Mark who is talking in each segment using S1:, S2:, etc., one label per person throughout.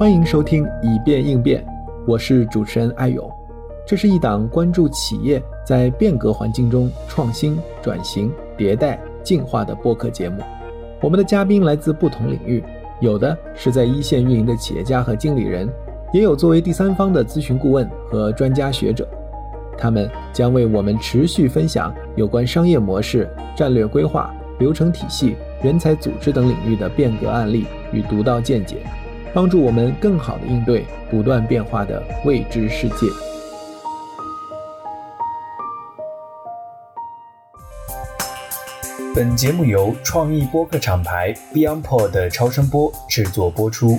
S1: 欢迎收听以变应变，我是主持人艾勇。这是一档关注企业在变革环境中创新、转型、迭代、进化的播客节目。我们的嘉宾来自不同领域，有的是在一线运营的企业家和经理人，也有作为第三方的咨询顾问和专家学者。他们将为我们持续分享有关商业模式、战略规划、流程体系、人才组织等领域的变革案例与独到见解。帮助我们更好的应对不断变化的未知世界。
S2: 本节目由创意播客厂牌 BeyondPod 的超声波制作播出。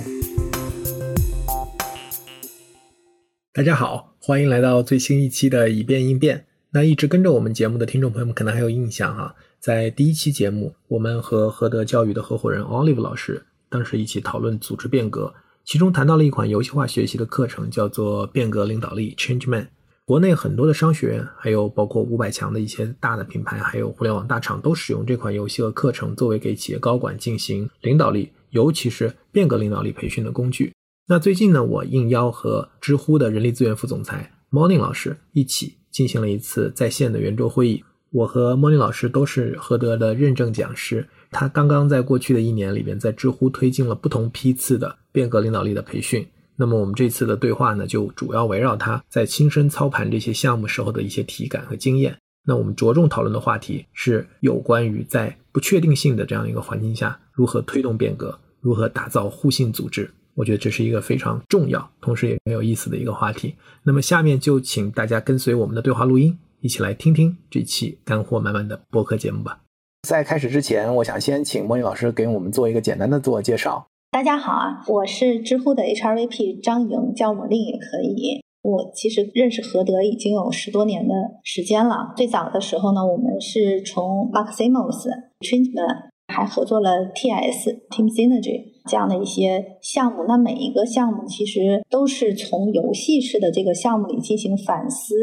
S1: 大家好，欢迎来到最新一期的以变应变。那一直跟着我们节目的听众朋友们可能还有印象哈，在第一期节目，我们和和德教育的合伙人 Olive 老师。当时一起讨论组织变革，其中谈到了一款游戏化学习的课程，叫做变革领导力 （Change Man）。国内很多的商学院，还有包括五百强的一些大的品牌，还有互联网大厂，都使用这款游戏和课程作为给企业高管进行领导力，尤其是变革领导力培训的工具。那最近呢，我应邀和知乎的人力资源副总裁 Morning 老师一起进行了一次在线的圆桌会议。我和 Morning 老师都是合德的认证讲师。他刚刚在过去的一年里边，在知乎推进了不同批次的变革领导力的培训。那么我们这次的对话呢，就主要围绕他在亲身操盘这些项目时候的一些体感和经验。那我们着重讨论的话题是有关于在不确定性的这样一个环境下，如何推动变革，如何打造互信组织。我觉得这是一个非常重要，同时也很有意思的一个话题。那么下面就请大家跟随我们的对话录音，一起来听听这期干货满满的播客节目吧。在开始之前，我想先请莫妮老师给我们做一个简单的自我介绍。
S3: 大家好啊，我是知乎的 HRVP 张莹，叫莫令也可以。我其实认识何德已经有十多年的时间了。最早的时候呢，我们是从 Maximos、Treatment 还合作了 TS Team Synergy。这样的一些项目，那每一个项目其实都是从游戏式的这个项目里进行反思，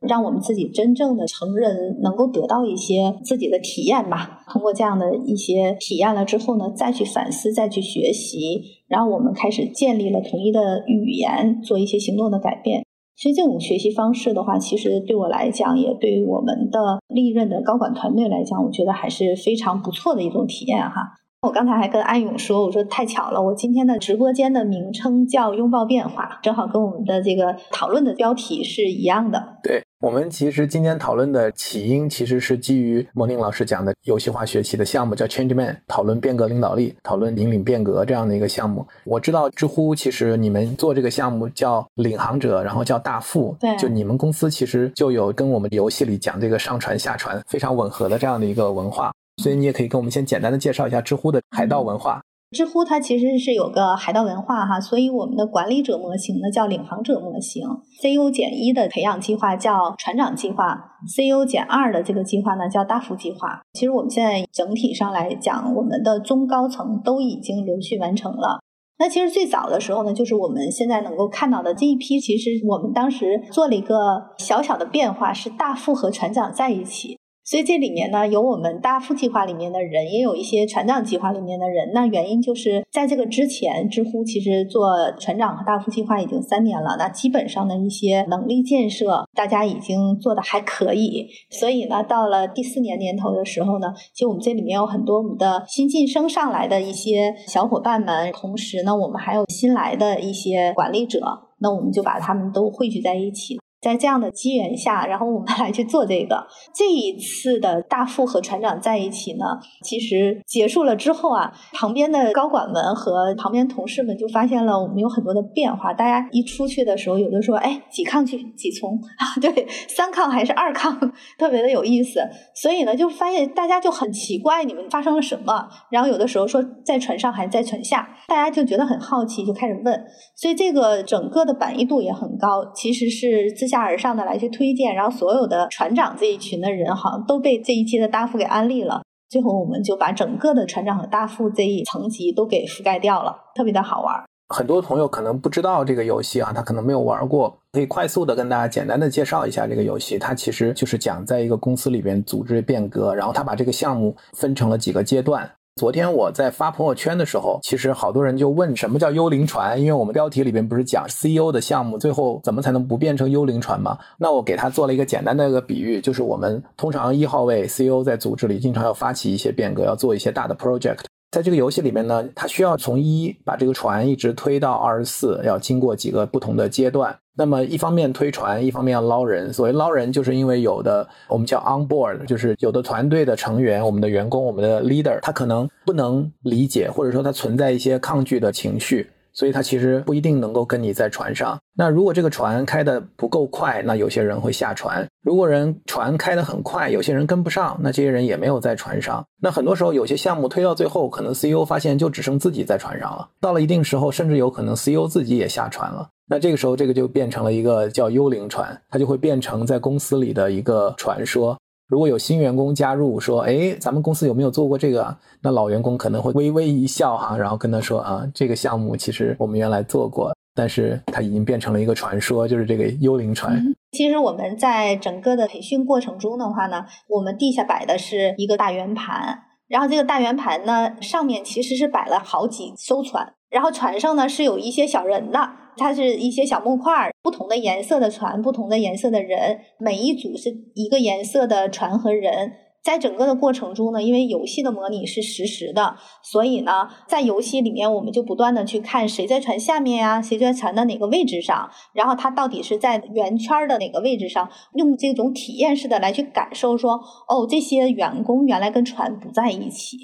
S3: 让我们自己真正的成人能够得到一些自己的体验吧。通过这样的一些体验了之后呢，再去反思，再去学习，然后我们开始建立了统一的语言，做一些行动的改变。所以这种学习方式的话，其实对我来讲，也对于我们的历任的高管团队来讲，我觉得还是非常不错的一种体验哈。我刚才还跟安勇说，我说太巧了，我今天的直播间的名称叫“拥抱变化”，正好跟我们的这个讨论的标题是一样的。
S1: 对我们其实今天讨论的起因，其实是基于莫宁老师讲的游戏化学习的项目，叫 Change Man，讨论变革领导力，讨论引领变革这样的一个项目。我知道知乎其实你们做这个项目叫领航者，然后叫大副，
S3: 对，
S1: 就你们公司其实就有跟我们游戏里讲这个上传下传非常吻合的这样的一个文化。所以你也可以跟我们先简单的介绍一下知乎的海盗文化。
S3: 知乎它其实是有个海盗文化哈，所以我们的管理者模型呢叫领航者模型，CEO 减一的培养计划叫船长计划，CEO 减二的这个计划呢叫大副计划。其实我们现在整体上来讲，我们的中高层都已经连续完成了。那其实最早的时候呢，就是我们现在能够看到的这一批，其实我们当时做了一个小小的变化，是大副和船长在一起。所以这里面呢，有我们大富计划里面的人，也有一些船长计划里面的人。那原因就是在这个之前，知乎其实做船长和大富计划已经三年了，那基本上的一些能力建设，大家已经做的还可以。所以呢，到了第四年年头的时候呢，其实我们这里面有很多我们的新晋升上来的一些小伙伴们，同时呢，我们还有新来的一些管理者，那我们就把他们都汇聚在一起。在这样的机缘下，然后我们来去做这个。这一次的大副和船长在一起呢，其实结束了之后啊，旁边的高管们和旁边同事们就发现了我们有很多的变化。大家一出去的时候，有的说：“哎，几抗去几从啊？对，三抗还是二抗？特别的有意思。”所以呢，就发现大家就很奇怪，你们发生了什么？然后有的时候说在船上还是在船下，大家就觉得很好奇，就开始问。所以这个整个的满意度也很高，其实是自。下而上的来去推荐，然后所有的船长这一群的人好像都被这一期的大副给安利了。最后我们就把整个的船长和大副这一层级都给覆盖掉了，特别的好玩。
S1: 很多朋友可能不知道这个游戏啊，他可能没有玩过，可以快速的跟大家简单的介绍一下这个游戏。它其实就是讲在一个公司里边组织变革，然后他把这个项目分成了几个阶段。昨天我在发朋友圈的时候，其实好多人就问什么叫幽灵船，因为我们标题里边不是讲 CEO 的项目最后怎么才能不变成幽灵船吗？那我给他做了一个简单的一个比喻，就是我们通常一号位 CEO 在组织里经常要发起一些变革，要做一些大的 project。在这个游戏里面呢，它需要从一把这个船一直推到二十四，要经过几个不同的阶段。那么一方面推船，一方面要捞人。所谓捞人，就是因为有的我们叫 on board，就是有的团队的成员、我们的员工、我们的 leader，他可能不能理解，或者说他存在一些抗拒的情绪。所以它其实不一定能够跟你在船上。那如果这个船开的不够快，那有些人会下船；如果人船开得很快，有些人跟不上，那这些人也没有在船上。那很多时候有些项目推到最后，可能 CEO 发现就只剩自己在船上了。到了一定时候，甚至有可能 CEO 自己也下船了。那这个时候，这个就变成了一个叫幽灵船，它就会变成在公司里的一个传说。如果有新员工加入，说：“哎，咱们公司有没有做过这个？”那老员工可能会微微一笑，哈，然后跟他说：“啊，这个项目其实我们原来做过，但是它已经变成了一个传说，就是这个幽灵船。”
S3: 其实我们在整个的培训过程中的话呢，我们地下摆的是一个大圆盘，然后这个大圆盘呢上面其实是摆了好几艘船，然后船上呢是有一些小人的。它是一些小木块儿，不同的颜色的船，不同的颜色的人，每一组是一个颜色的船和人。在整个的过程中呢，因为游戏的模拟是实时的，所以呢，在游戏里面我们就不断的去看谁在船下面呀，谁在船的哪个位置上，然后他到底是在圆圈的哪个位置上，用这种体验式的来去感受说，哦，这些员工原来跟船不在一起。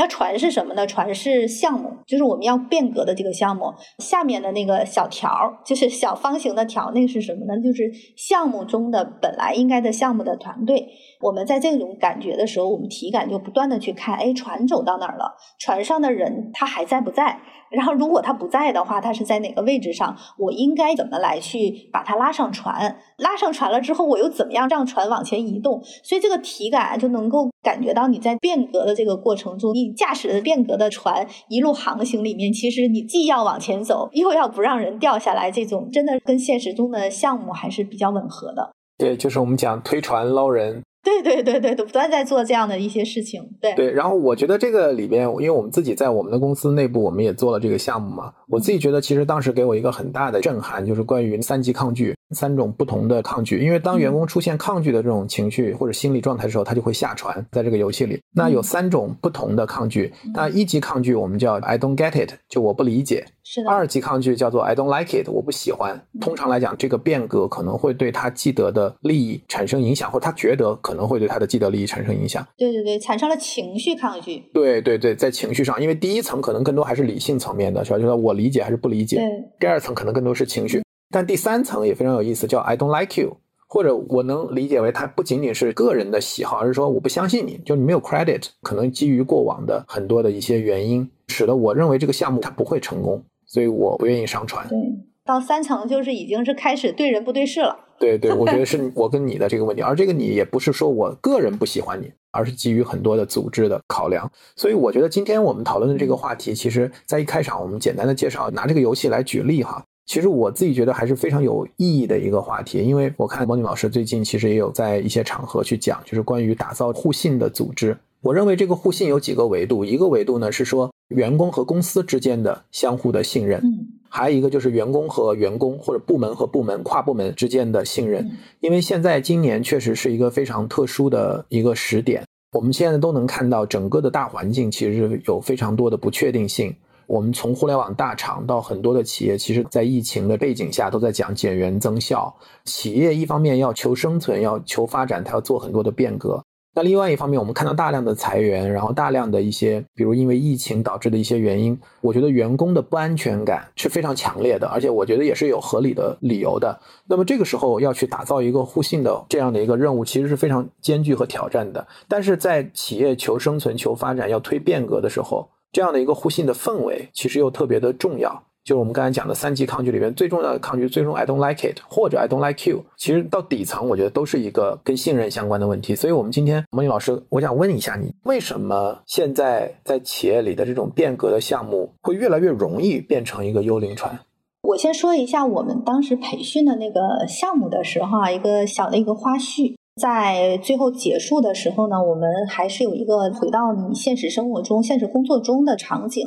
S3: 那船是什么呢？船是项目，就是我们要变革的这个项目。下面的那个小条儿，就是小方形的条，那个是什么呢？就是项目中的本来应该的项目的团队。我们在这种感觉的时候，我们体感就不断的去看，哎，船走到哪儿了？船上的人他还在不在？然后如果他不在的话，他是在哪个位置上？我应该怎么来去把他拉上船？拉上船了之后，我又怎么样让船往前移动？所以这个体感就能够感觉到你在变革的这个过程中，你驾驶的变革的船一路航行里面，其实你既要往前走，又要不让人掉下来，这种真的跟现实中的项目还是比较吻合的。
S1: 对，就是我们讲推船捞人。
S3: 对对对对，不断在做这样的一些事情。对
S1: 对，然后我觉得这个里边，因为我们自己在我们的公司内部，我们也做了这个项目嘛。我自己觉得，其实当时给我一个很大的震撼，就是关于三级抗拒，三种不同的抗拒。因为当员工出现抗拒的这种情绪或者心理状态的时候，他就会下船。在这个游戏里，那有三种不同的抗拒。那一级抗拒我们叫 I don't get it，就我不理解。
S3: 是的。
S1: 二级抗拒叫做 I don't like it，我不喜欢。通常来讲，这个变革可能会对他既得的利益产生影响，或者他觉得可能会对他的既得利益产生影响。
S3: 对对对，产生了情绪抗拒。
S1: 对对对，在情绪上，因为第一层可能更多还是理性层面的，是吧？就是我理解还是不理解。第二层可能更多是情绪，但第三层也非常有意思，叫 I don't like you，或者我能理解为它不仅仅是个人的喜好，而是说我不相信你，就你没有 credit，可能基于过往的很多的一些原因，使得我认为这个项目它不会成功。所以我不愿意上传。
S3: 对，到三层就是已经是开始对人不对事了。
S1: 对对，我觉得 是我跟你的这个问题，而这个你也不是说我个人不喜欢你，而是基于很多的组织的考量。所以我觉得今天我们讨论的这个话题，其实在一开场我们简单的介绍，拿这个游戏来举例哈。其实我自己觉得还是非常有意义的一个话题，因为我看莫妮老师最近其实也有在一些场合去讲，就是关于打造互信的组织。我认为这个互信有几个维度，一个维度呢是说员工和公司之间的相互的信任，还有一个就是员工和员工或者部门和部门跨部门之间的信任。因为现在今年确实是一个非常特殊的一个时点，我们现在都能看到整个的大环境其实有非常多的不确定性。我们从互联网大厂到很多的企业，其实在疫情的背景下都在讲减员增效。企业一方面要求生存，要求发展，它要做很多的变革。那另外一方面，我们看到大量的裁员，然后大量的一些，比如因为疫情导致的一些原因，我觉得员工的不安全感是非常强烈的，而且我觉得也是有合理的理由的。那么这个时候要去打造一个互信的这样的一个任务，其实是非常艰巨和挑战的。但是在企业求生存、求发展、要推变革的时候，这样的一个互信的氛围，其实又特别的重要。就是我们刚才讲的三级抗拒里面最重要的抗拒，最终 I don't like it 或者 I don't like you，其实到底层我觉得都是一个跟信任相关的问题。所以，我们今天莫妮老师，我想问一下你，为什么现在在企业里的这种变革的项目会越来越容易变成一个幽灵船？
S3: 我先说一下我们当时培训的那个项目的时候啊，一个小的一个花絮。在最后结束的时候呢，我们还是有一个回到你现实生活中、现实工作中的场景。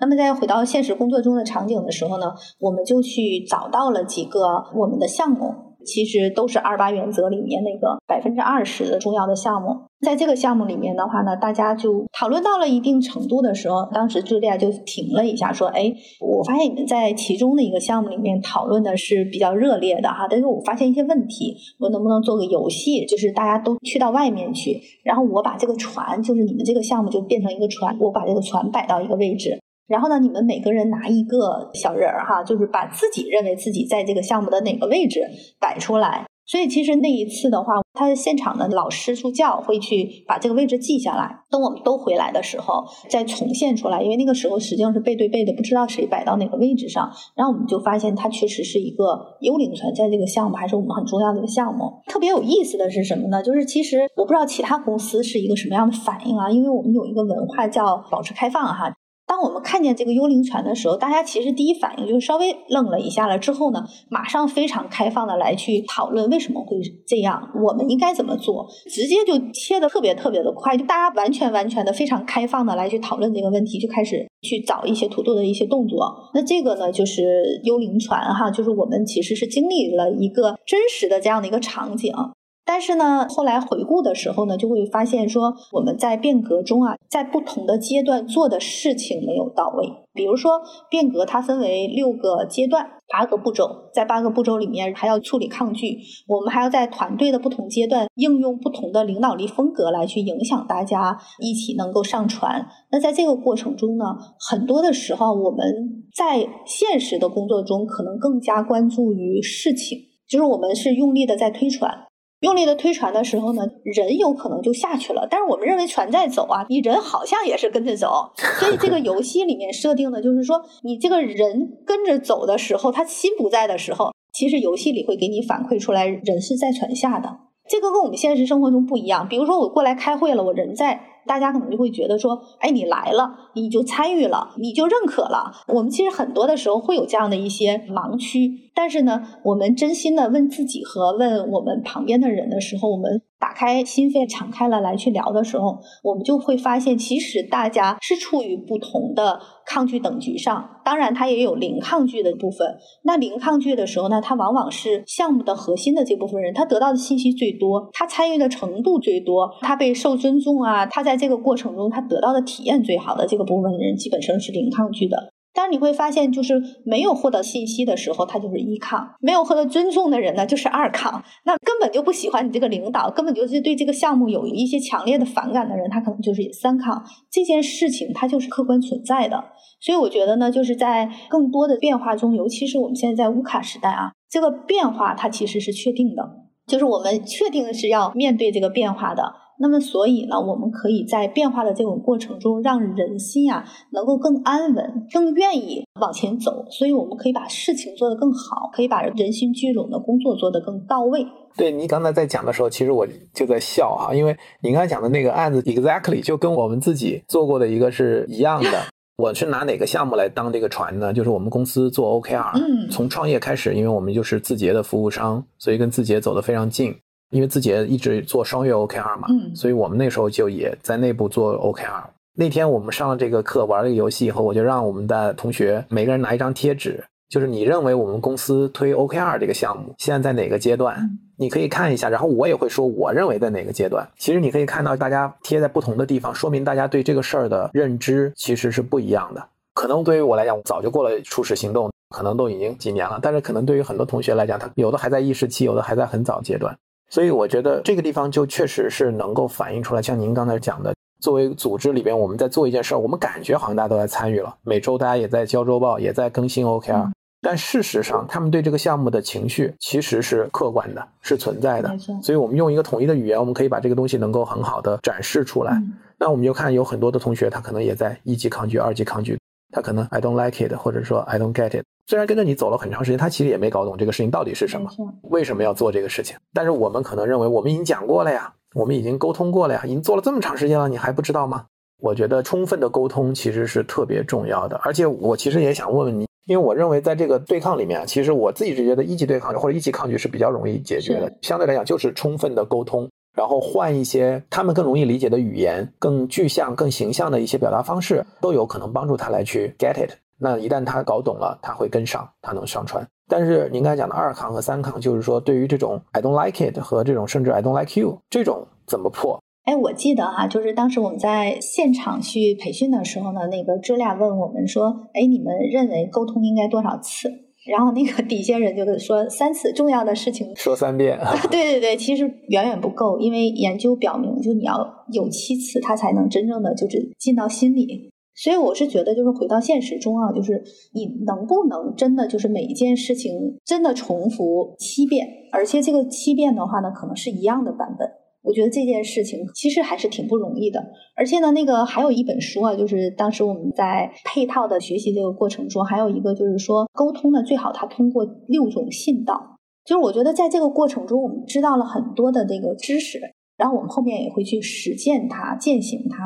S3: 那么在回到现实工作中的场景的时候呢，我们就去找到了几个我们的项目。其实都是二八原则里面那个百分之二十的重要的项目，在这个项目里面的话呢，大家就讨论到了一定程度的时候，当时朱莉亚就停了一下，说：“哎，我发现你们在其中的一个项目里面讨论的是比较热烈的哈，但是我发现一些问题，我能不能做个游戏，就是大家都去到外面去，然后我把这个船，就是你们这个项目就变成一个船，我把这个船摆到一个位置。”然后呢，你们每个人拿一个小人儿哈，就是把自己认为自己在这个项目的哪个位置摆出来。所以其实那一次的话，他的现场的老师助教会去把这个位置记下来。等我们都回来的时候，再重现出来。因为那个时候实际上是背对背的，不知道谁摆到哪个位置上。然后我们就发现，它确实是一个幽灵船在这个项目还是我们很重要的一个项目。特别有意思的是什么呢？就是其实我不知道其他公司是一个什么样的反应啊，因为我们有一个文化叫保持开放哈。当我们看见这个幽灵船的时候，大家其实第一反应就是稍微愣了一下了。之后呢，马上非常开放的来去讨论为什么会这样，我们应该怎么做，直接就切的特别特别的快，就大家完全完全的非常开放的来去讨论这个问题，就开始去找一些土豆的一些动作。那这个呢，就是幽灵船哈，就是我们其实是经历了一个真实的这样的一个场景。但是呢，后来回顾的时候呢，就会发现说我们在变革中啊，在不同的阶段做的事情没有到位。比如说，变革它分为六个阶段，八个步骤，在八个步骤里面还要处理抗拒，我们还要在团队的不同阶段应用不同的领导力风格来去影响大家一起能够上传。那在这个过程中呢，很多的时候我们在现实的工作中可能更加关注于事情，就是我们是用力的在推船。用力的推船的时候呢，人有可能就下去了。但是我们认为船在走啊，你人好像也是跟着走。所以这个游戏里面设定的就是说，你这个人跟着走的时候，他心不在的时候，其实游戏里会给你反馈出来，人是在船下的。这个跟我们现实生活中不一样。比如说我过来开会了，我人在。大家可能就会觉得说，哎，你来了，你就参与了，你就认可了。我们其实很多的时候会有这样的一些盲区，但是呢，我们真心的问自己和问我们旁边的人的时候，我们。打开心扉，敞开了来去聊的时候，我们就会发现，其实大家是处于不同的抗拒等级上。当然，它也有零抗拒的部分。那零抗拒的时候呢，它往往是项目的核心的这部分人，他得到的信息最多，他参与的程度最多，他被受尊重啊，他在这个过程中他得到的体验最好的这个部分人，基本上是零抗拒的。但是你会发现，就是没有获得信息的时候，他就是一抗；没有获得尊重的人呢，就是二抗。那根本就不喜欢你这个领导，根本就是对这个项目有一些强烈的反感的人，他可能就是三抗。这件事情它就是客观存在的。所以我觉得呢，就是在更多的变化中，尤其是我们现在在乌卡时代啊，这个变化它其实是确定的，就是我们确定是要面对这个变化的。那么，所以呢，我们可以在变化的这种过程中，让人心啊能够更安稳，更愿意往前走。所以，我们可以把事情做得更好，可以把人心聚拢的工作做得更到位。
S1: 对你刚才在讲的时候，其实我就在笑哈，因为你刚才讲的那个案子，exactly 就跟我们自己做过的一个是一样的。我是拿哪个项目来当这个船呢？就是我们公司做 OKR，嗯，从创业开始，因为我们就是字节的服务商，所以跟字节走得非常近。因为字节一直做双月 OKR 嘛，所以我们那时候就也在内部做 OKR。那天我们上了这个课，玩了个游戏以后，我就让我们的同学每个人拿一张贴纸，就是你认为我们公司推 OKR 这个项目现在在哪个阶段？你可以看一下，然后我也会说我认为在哪个阶段。其实你可以看到，大家贴在不同的地方，说明大家对这个事儿的认知其实是不一样的。可能对于我来讲，早就过了初始行动，可能都已经几年了，但是可能对于很多同学来讲，他有的还在意识期，有的还在很早阶段。所以我觉得这个地方就确实是能够反映出来，像您刚才讲的，作为组织里边我们在做一件事儿，我们感觉好像大家都在参与了，每周大家也在交周报，也在更新 OKR，但事实上他们对这个项目的情绪其实是客观的，是存在的。所以我们用一个统一的语言，我们可以把这个东西能够很好的展示出来。那我们就看有很多的同学，他可能也在一级抗拒、二级抗拒，他可能 I don't like it，或者说 I don't get it。虽然跟着你走了很长时间，他其实也没搞懂这个事情到底是什么，为什么要做这个事情。但是我们可能认为，我们已经讲过了呀，我们已经沟通过了呀，已经做了这么长时间了，你还不知道吗？我觉得充分的沟通其实是特别重要的。而且我其实也想问问你，因为我认为在这个对抗里面，其实我自己是觉得一级对抗或者一级抗拒是比较容易解决的，相对来讲就是充分的沟通。然后换一些他们更容易理解的语言、更具象、更形象的一些表达方式，都有可能帮助他来去 get it。那一旦他搞懂了，他会跟上，他能上传。但是您刚才讲的二抗和三抗，就是说对于这种 I don't like it 和这种甚至 I don't like you 这种怎么破？
S3: 哎，我记得哈，就是当时我们在现场去培训的时候呢，那个知俩问我们说：“哎，你们认为沟通应该多少次？”然后那个底下人就说：“三次，重要的事情
S1: 说三遍。”
S3: 对对对，其实远远不够，因为研究表明，就你要有七次，他才能真正的就是进到心里。所以我是觉得，就是回到现实中啊，就是你能不能真的就是每一件事情真的重复七遍，而且这个七遍的话呢，可能是一样的版本。我觉得这件事情其实还是挺不容易的。而且呢，那个还有一本书啊，就是当时我们在配套的学习这个过程中，还有一个就是说沟通呢，最好它通过六种信道。就是我觉得在这个过程中，我们知道了很多的这个知识。然后我们后面也会去实践它、践行它。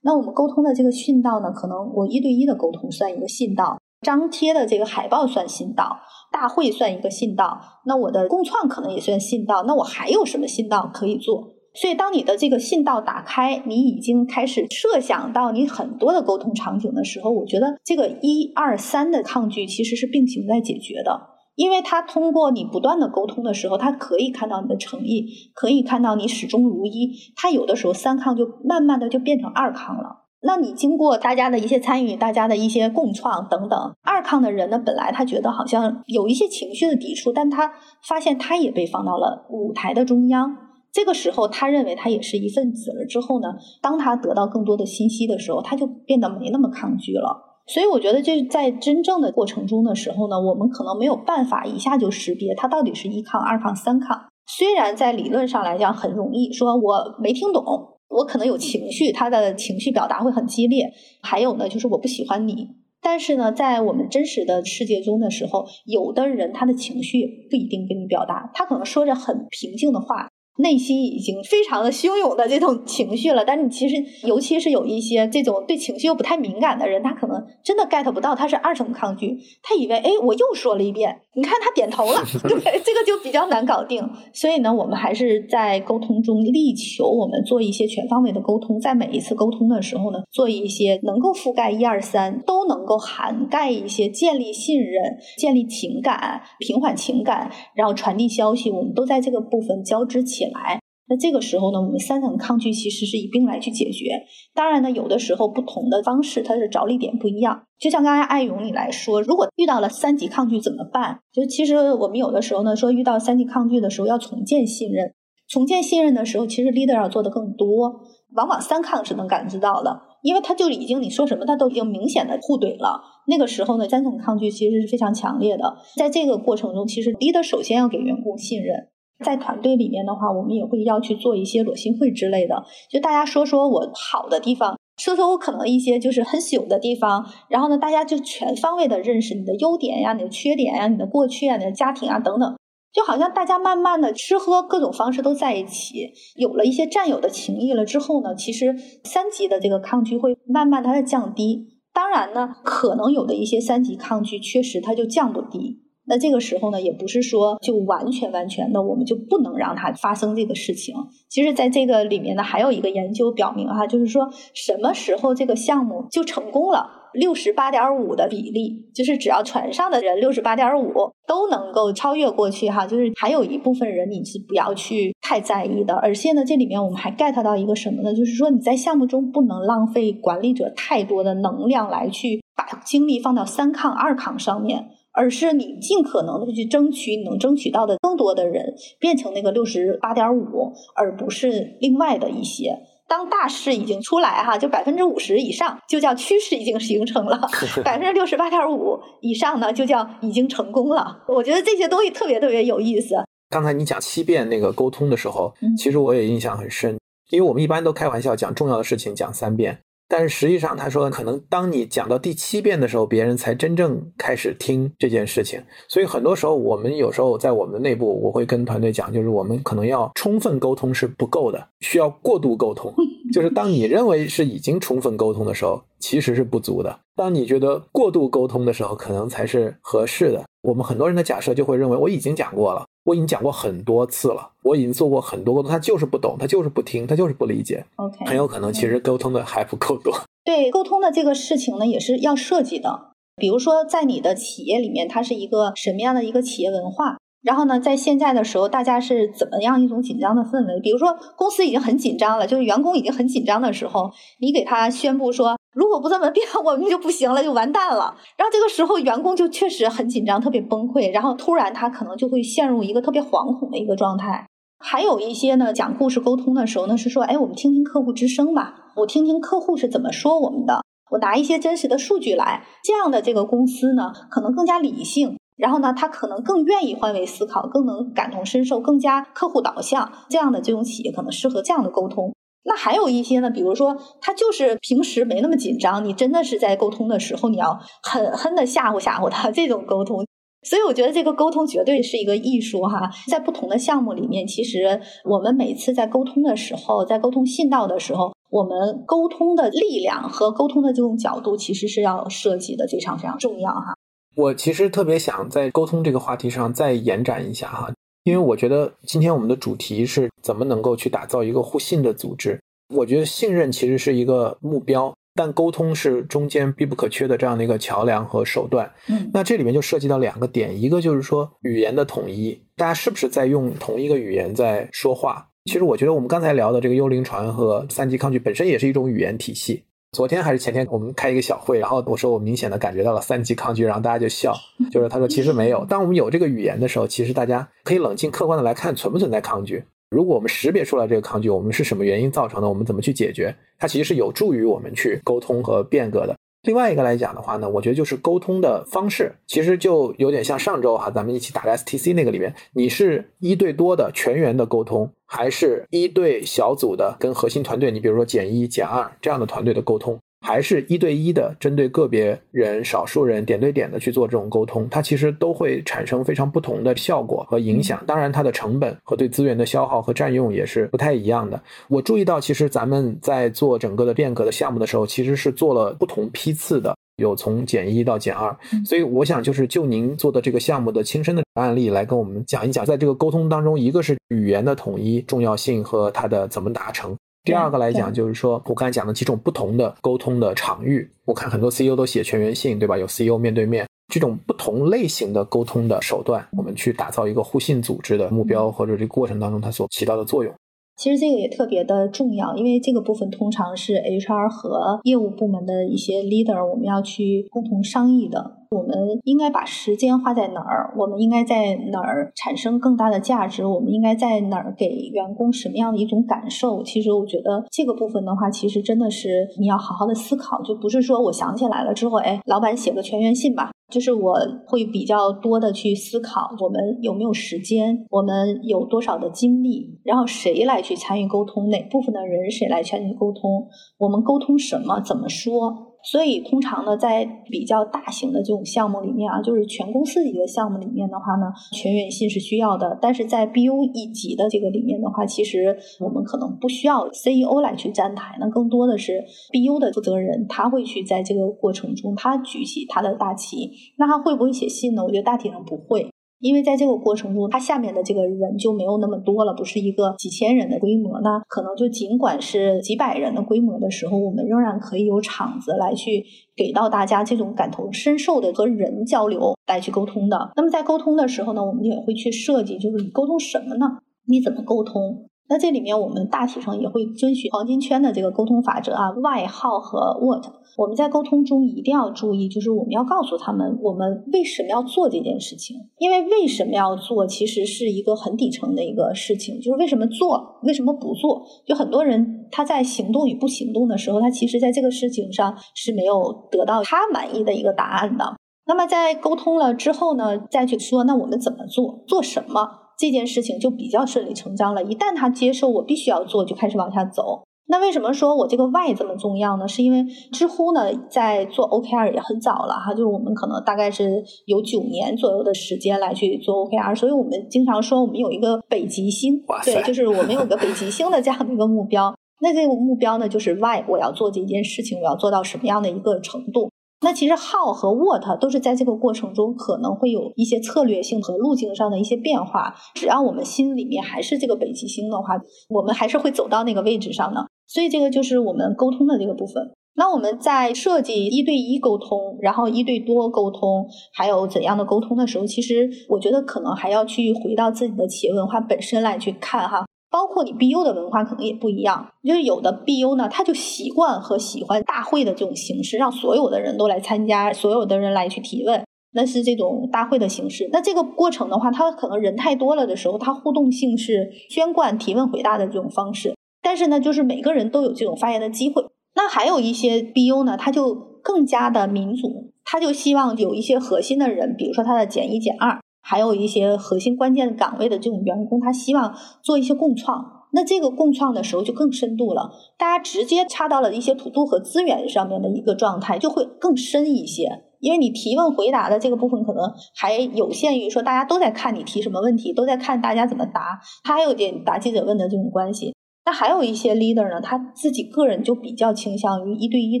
S3: 那我们沟通的这个信道呢，可能我一对一的沟通算一个信道，张贴的这个海报算信道，大会算一个信道。那我的共创可能也算信道。那我还有什么信道可以做？所以，当你的这个信道打开，你已经开始设想到你很多的沟通场景的时候，我觉得这个一二三的抗拒其实是并行在解决的。因为他通过你不断的沟通的时候，他可以看到你的诚意，可以看到你始终如一。他有的时候三抗就慢慢的就变成二抗了。那你经过大家的一些参与，大家的一些共创等等，二抗的人呢，本来他觉得好像有一些情绪的抵触，但他发现他也被放到了舞台的中央。这个时候，他认为他也是一份子了。之后呢，当他得到更多的信息的时候，他就变得没那么抗拒了。所以我觉得，这在真正的过程中的时候呢，我们可能没有办法一下就识别他到底是一抗、二抗、三抗。虽然在理论上来讲很容易，说我没听懂，我可能有情绪，他的情绪表达会很激烈。还有呢，就是我不喜欢你。但是呢，在我们真实的世界中的时候，有的人他的情绪不一定跟你表达，他可能说着很平静的话。内心已经非常的汹涌的这种情绪了，但是你其实，尤其是有一些这种对情绪又不太敏感的人，他可能真的 get 不到，他是二层抗拒，他以为，哎，我又说了一遍，你看他点头了，对，这个就比较难搞定。所以呢，我们还是在沟通中力求我们做一些全方位的沟通，在每一次沟通的时候呢，做一些能够覆盖一二三，都能够涵盖一些建立信任、建立情感、平缓情感，然后传递消息，我们都在这个部分交织起来。来，那这个时候呢，我们三层抗拒其实是一并来去解决。当然呢，有的时候不同的方式，它是着力点不一样。就像刚才艾勇你来说，如果遇到了三级抗拒怎么办？就其实我们有的时候呢，说遇到三级抗拒的时候要重建信任。重建信任的时候，其实 leader 要做的更多。往往三抗是能感知到的，因为他就已经你说什么，他都已经明显的互怼了。那个时候呢，三层抗拒其实是非常强烈的。在这个过程中，其实 leader 首先要给员工信任。在团队里面的话，我们也会要去做一些裸心会之类的，就大家说说我好的地方，说说我可能一些就是很朽的地方，然后呢，大家就全方位的认识你的优点呀、你的缺点呀、你的过去啊、你的家庭啊等等，就好像大家慢慢的吃喝各种方式都在一起，有了一些战友的情谊了之后呢，其实三级的这个抗拒会慢慢它的降低。当然呢，可能有的一些三级抗拒确实它就降不低。那这个时候呢，也不是说就完全完全的，我们就不能让它发生这个事情。其实，在这个里面呢，还有一个研究表明哈，就是说什么时候这个项目就成功了，六十八点五的比例，就是只要船上的人六十八点五都能够超越过去哈，就是还有一部分人你是不要去太在意的。而且呢，这里面我们还 get 到一个什么呢？就是说你在项目中不能浪费管理者太多的能量来去把精力放到三抗二抗上面。而是你尽可能的去争取你能争取到的更多的人变成那个六十八点五，而不是另外的一些。当大势已经出来哈，就百分之五十以上就叫趋势已经形成了，百分之六十八点五以上呢就叫已经成功了。我觉得这些东西特别特别有意思。
S1: 刚才你讲七遍那个沟通的时候，其实我也印象很深，因为我们一般都开玩笑讲重要的事情讲三遍。但是实际上，他说可能当你讲到第七遍的时候，别人才真正开始听这件事情。所以很多时候，我们有时候在我们的内部，我会跟团队讲，就是我们可能要充分沟通是不够的，需要过度沟通。就是当你认为是已经充分沟通的时候，其实是不足的；当你觉得过度沟通的时候，可能才是合适的。我们很多人的假设就会认为我已经讲过了，我已经讲过很多次了，我已经做过很多沟通，他就是不懂，他就是不听，他就是不理解。
S3: OK，
S1: 很有可能其实沟通的还不够多。
S3: 对沟通的这个事情呢，也是要设计的。比如说，在你的企业里面，它是一个什么样的一个企业文化？然后呢，在现在的时候，大家是怎么样一种紧张的氛围？比如说，公司已经很紧张了，就是员工已经很紧张的时候，你给他宣布说，如果不这么 变，我们就不行了，就完蛋了。然后这个时候，员工就确实很紧张，特别崩溃，然后突然他可能就会陷入一个特别惶恐的一个状态。还有一些呢，讲故事沟通的时候呢，是说，哎，我们听听客户之声吧，我听听客户是怎么说我们的，我拿一些真实的数据来，这样的这个公司呢，可能更加理性，然后呢，他可能更愿意换位思考，更能感同身受，更加客户导向，这样的这种企业可能适合这样的沟通。那还有一些呢，比如说他就是平时没那么紧张，你真的是在沟通的时候，你要狠狠的吓唬吓唬他，这种沟通。所以我觉得这个沟通绝对是一个艺术哈，在不同的项目里面，其实我们每次在沟通的时候，在沟通信道的时候，我们沟通的力量和沟通的这种角度，其实是要设计的非常非常重要哈。
S1: 我其实特别想在沟通这个话题上再延展一下哈，因为我觉得今天我们的主题是怎么能够去打造一个互信的组织。我觉得信任其实是一个目标，但沟通是中间必不可缺的这样的一个桥梁和手段。
S3: 嗯
S1: 那这里面就涉及到两个点，一个就是说语言的统一，大家是不是在用同一个语言在说话？其实我觉得我们刚才聊的这个幽灵船和三级抗拒本身也是一种语言体系。昨天还是前天，我们开一个小会，然后我说我明显的感觉到了三级抗拒，然后大家就笑，就是他说其实没有。当我们有这个语言的时候，其实大家可以冷静客观的来看存不存在抗拒。如果我们识别出来这个抗拒，我们是什么原因造成的，我们怎么去解决，它其实是有助于我们去沟通和变革的。另外一个来讲的话呢，我觉得就是沟通的方式，其实就有点像上周哈，咱们一起打的 STC 那个里面，你是一对多的全员的沟通，还是一对小组的跟核心团队，你比如说减一、减二这样的团队的沟通，还是一对一的针对个别人、少数人点对点的去做这种沟通，它其实都会产生非常不同的效果和影响。当然，它的成本和对资源的消耗和占用也是不太一样的。我注意到，其实咱们在做整个的变革的项目的时候，其实是做了不同批次的。有从减一到减二，所以我想就是就您做的这个项目的亲身的案例来跟我们讲一讲，在这个沟通当中，一个是语言的统一重要性和它的怎么达成。第二个来讲，就是说我刚才讲的几种不同的沟通的场域，我看很多 CEO 都写全员性，对吧？有 CEO 面对面这种不同类型的沟通的手段，我们去打造一个互信组织的目标或者这个过程当中它所起到的作用。
S3: 其实这个也特别的重要，因为这个部分通常是 HR 和业务部门的一些 leader 我们要去共同商议的。我们应该把时间花在哪儿？我们应该在哪儿产生更大的价值？我们应该在哪儿给员工什么样的一种感受？其实我觉得这个部分的话，其实真的是你要好好的思考，就不是说我想起来了之后，哎，老板写个全员信吧。就是我会比较多的去思考，我们有没有时间，我们有多少的精力，然后谁来去参与沟通，哪部分的人谁来参与沟通，我们沟通什么，怎么说。所以，通常呢，在比较大型的这种项目里面啊，就是全公司级的项目里面的话呢，全员信是需要的。但是在 BU 一级的这个里面的话，其实我们可能不需要 CEO 来去站台，那更多的是 BU 的负责人，他会去在这个过程中，他举起他的大旗。那他会不会写信呢？我觉得大体上不会。因为在这个过程中，他下面的这个人就没有那么多了，不是一个几千人的规模，那可能就尽管是几百人的规模的时候，我们仍然可以有场子来去给到大家这种感同身受的和人交流来去沟通的。那么在沟通的时候呢，我们也会去设计，就是你沟通什么呢？你怎么沟通？那这里面我们大体上也会遵循黄金圈的这个沟通法则啊，Why、How 和 What。我们在沟通中一定要注意，就是我们要告诉他们我们为什么要做这件事情。因为为什么要做，其实是一个很底层的一个事情，就是为什么做，为什么不做。就很多人他在行动与不行动的时候，他其实在这个事情上是没有得到他满意的一个答案的。那么在沟通了之后呢，再去说那我们怎么做，做什么。这件事情就比较顺理成章了。一旦他接受我必须要做，就开始往下走。那为什么说我这个 why 这么重要呢？是因为知乎呢在做 OKR 也很早了哈，就是我们可能大概是有九年左右的时间来去做 OKR，所以我们经常说我们有一个北极星，对，就是我们有个北极星的这样的一个目标。那这个目标呢，就是 why 我要做这件事情，我要做到什么样的一个程度？那其实 how 和 what 都是在这个过程中可能会有一些策略性和路径上的一些变化。只要我们心里面还是这个北极星的话，我们还是会走到那个位置上的。所以这个就是我们沟通的这个部分。那我们在设计一对一沟通，然后一对多沟通，还有怎样的沟通的时候，其实我觉得可能还要去回到自己的企业文化本身来去看哈。包括你 BU 的文化可能也不一样，就是有的 BU 呢，他就习惯和喜欢大会的这种形式，让所有的人都来参加，所有的人来去提问，那是这种大会的形式。那这个过程的话，他可能人太多了的时候，他互动性是宣贯提问回答的这种方式。但是呢，就是每个人都有这种发言的机会。那还有一些 BU 呢，他就更加的民主，他就希望有一些核心的人，比如说他的减一减二。还有一些核心关键岗位的这种员工，他希望做一些共创。那这个共创的时候就更深度了，大家直接插到了一些土度和资源上面的一个状态，就会更深一些。因为你提问回答的这个部分可能还有限于说大家都在看你提什么问题，都在看大家怎么答，他还有点答记者问的这种关系。那还有一些 leader 呢，他自己个人就比较倾向于一对一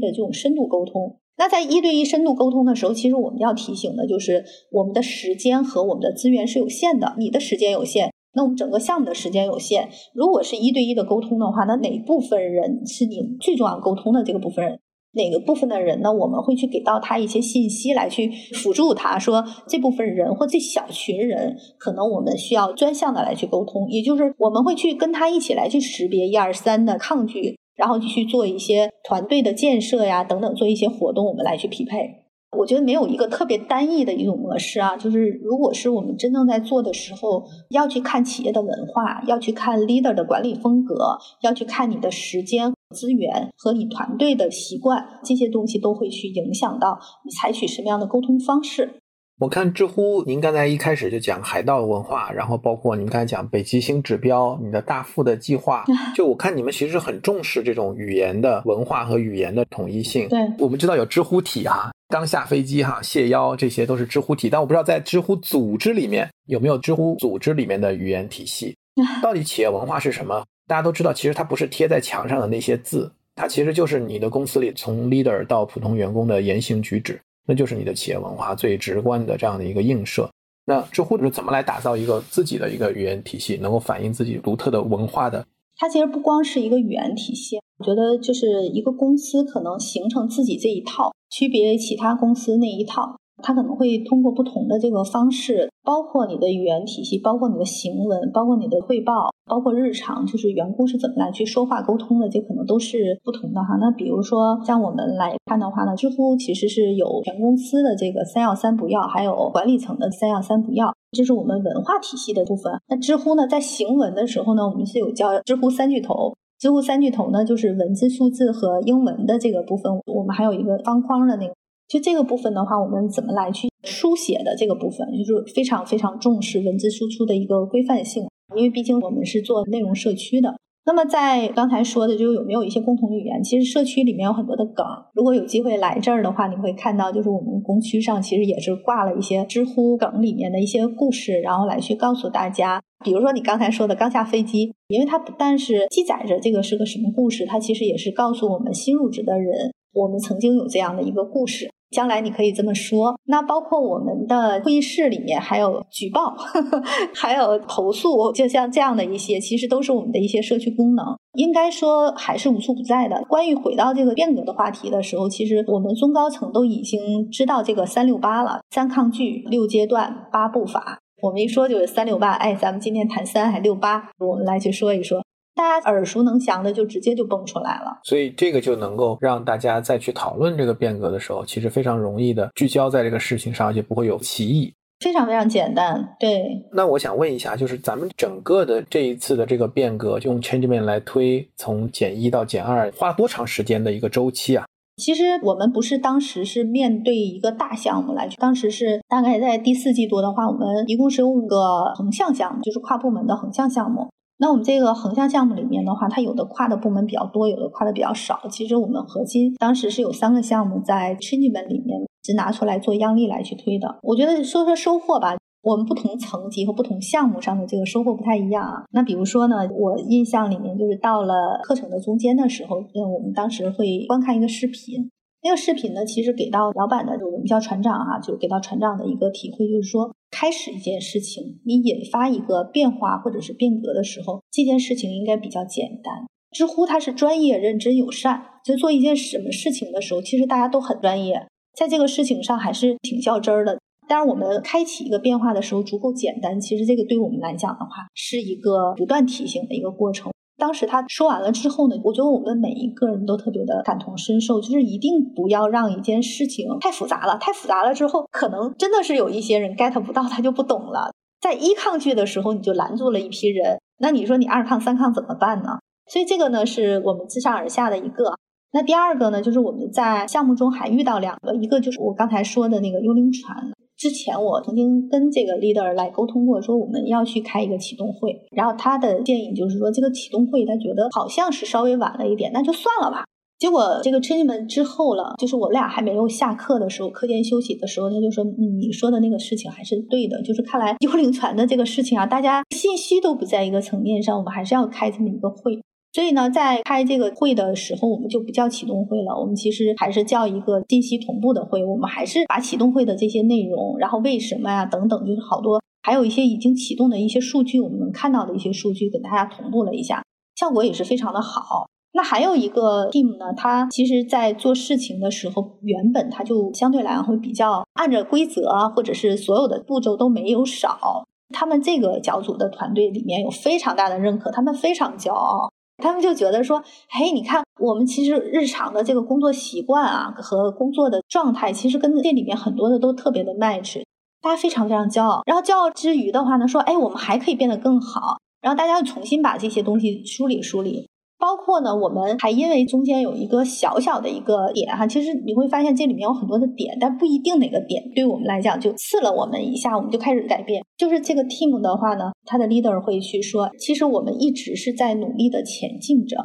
S3: 的这种深度沟通。那在一对一深度沟通的时候，其实我们要提醒的就是，我们的时间和我们的资源是有限的。你的时间有限，那我们整个项目的时间有限。如果是一对一的沟通的话，那哪部分人是你最重要沟通的这个部分人？哪个部分的人呢？我们会去给到他一些信息来去辅助他，说这部分人或这小群人，可能我们需要专项的来去沟通，也就是我们会去跟他一起来去识别一二三的抗拒。然后去做一些团队的建设呀，等等，做一些活动，我们来去匹配。我觉得没有一个特别单一的一种模式啊，就是如果是我们真正在做的时候，要去看企业的文化，要去看 leader 的管理风格，要去看你的时间资源和你团队的习惯，这些东西都会去影响到你采取什么样的沟通方式。
S1: 我看知乎，您刚才一开始就讲海盗文化，然后包括您刚才讲北极星指标，你的大富的计划，就我看你们其实很重视这种语言的文化和语言的统一性。
S3: 对，
S1: 我们知道有知乎体哈，刚下飞机哈，谢邀这些都是知乎体，但我不知道在知乎组织里面有没有知乎组织里面的语言体系。到底企业文化是什么？大家都知道，其实它不是贴在墙上的那些字，它其实就是你的公司里从 leader 到普通员工的言行举止。那就是你的企业文化最直观的这样的一个映射。那知乎是怎么来打造一个自己的一个语言体系，能够反映自己独特的文化的？
S3: 它其实不光是一个语言体系，我觉得就是一个公司可能形成自己这一套，区别其他公司那一套。它可能会通过不同的这个方式，包括你的语言体系，包括你的行文，包括你的汇报，包括日常，就是员工是怎么来去说话沟通的，这可能都是不同的哈。那比如说像我们来看的话呢，知乎其实是有全公司的这个三要三不要，还有管理层的三要三不要，这是我们文化体系的部分。那知乎呢，在行文的时候呢，我们是有叫知乎三巨头。知乎三巨头呢，就是文字、数字和英文的这个部分，我们还有一个方框的那个。就这个部分的话，我们怎么来去书写的这个部分，就是非常非常重视文字输出的一个规范性，因为毕竟我们是做内容社区的。那么在刚才说的，就有没有一些共同语言？其实社区里面有很多的梗，如果有机会来这儿的话，你会看到，就是我们工区上其实也是挂了一些知乎梗里面的一些故事，然后来去告诉大家。比如说你刚才说的刚下飞机，因为它不但是记载着这个是个什么故事，它其实也是告诉我们新入职的人，我们曾经有这样的一个故事。将来你可以这么说，那包括我们的会议室里面还有举报呵呵，还有投诉，就像这样的一些，其实都是我们的一些社区功能。应该说还是无处不在的。关于回到这个变革的话题的时候，其实我们中高层都已经知道这个三六八了：三抗拒、六阶段、八步法。我们一说就是三六八，哎，咱们今天谈三还六八，我们来去说一说。大家耳熟能详的就直接就蹦出来了，
S1: 所以这个就能够让大家再去讨论这个变革的时候，其实非常容易的聚焦在这个事情上，而且不会有歧义，
S3: 非常非常简单。对。
S1: 那我想问一下，就是咱们整个的这一次的这个变革，用 Changeman 来推，从减一到减二，花多长时间的一个周期啊？
S3: 其实我们不是当时是面对一个大项目来，当时是大概在第四季度的话，我们一共是有五个横向项目，就是跨部门的横向项目。那我们这个横向项目里面的话，它有的跨的部门比较多，有的跨的比较少。其实我们核心当时是有三个项目在 change 里面只拿出来做样例来去推的。我觉得说说收获吧，我们不同层级和不同项目上的这个收获不太一样啊。那比如说呢，我印象里面就是到了课程的中间的时候，嗯我们当时会观看一个视频。那个视频呢，其实给到老板的，我们叫船长啊，就给到船长的一个体会，就是说，开始一件事情，你引发一个变化或者是变革的时候，这件事情应该比较简单。知乎它是专业、认真、友善，就做一件什么事情的时候，其实大家都很专业，在这个事情上还是挺较真儿的。但是我们开启一个变化的时候足够简单，其实这个对我们来讲的话，是一个不断提醒的一个过程。当时他说完了之后呢，我觉得我们每一个人都特别的感同身受，就是一定不要让一件事情太复杂了，太复杂了之后，可能真的是有一些人 get 不到，他就不懂了。在一抗拒的时候，你就拦住了一批人，那你说你二抗三抗怎么办呢？所以这个呢，是我们自上而下的一个。那第二个呢，就是我们在项目中还遇到两个，一个就是我刚才说的那个幽灵船。之前我曾经跟这个 leader 来沟通过，说我们要去开一个启动会，然后他的建议就是说这个启动会他觉得好像是稍微晚了一点，那就算了吧。结果这个 training 之后了，就是我俩还没有下课的时候，课间休息的时候，他就说，嗯，你说的那个事情还是对的，就是看来幽灵船的这个事情啊，大家信息都不在一个层面上，我们还是要开这么一个会。所以呢，在开这个会的时候，我们就不叫启动会了，我们其实还是叫一个信息同步的会。我们还是把启动会的这些内容，然后为什么呀等等，就是好多，还有一些已经启动的一些数据，我们能看到的一些数据，给大家同步了一下，效果也是非常的好。那还有一个 team 呢，他其实在做事情的时候，原本他就相对来讲会比较按着规则啊，或者是所有的步骤都没有少。他们这个小组的团队里面有非常大的认可，他们非常骄傲。他们就觉得说，嘿，你看，我们其实日常的这个工作习惯啊，和工作的状态，其实跟店里面很多的都特别的 match，大家非常非常骄傲。然后骄傲之余的话呢，说，哎，我们还可以变得更好。然后大家又重新把这些东西梳理梳理。包括呢，我们还因为中间有一个小小的一个点哈，其实你会发现这里面有很多的点，但不一定哪个点对我们来讲就刺了我们一下，我们就开始改变。就是这个 team 的话呢，他的 leader 会去说，其实我们一直是在努力的前进着，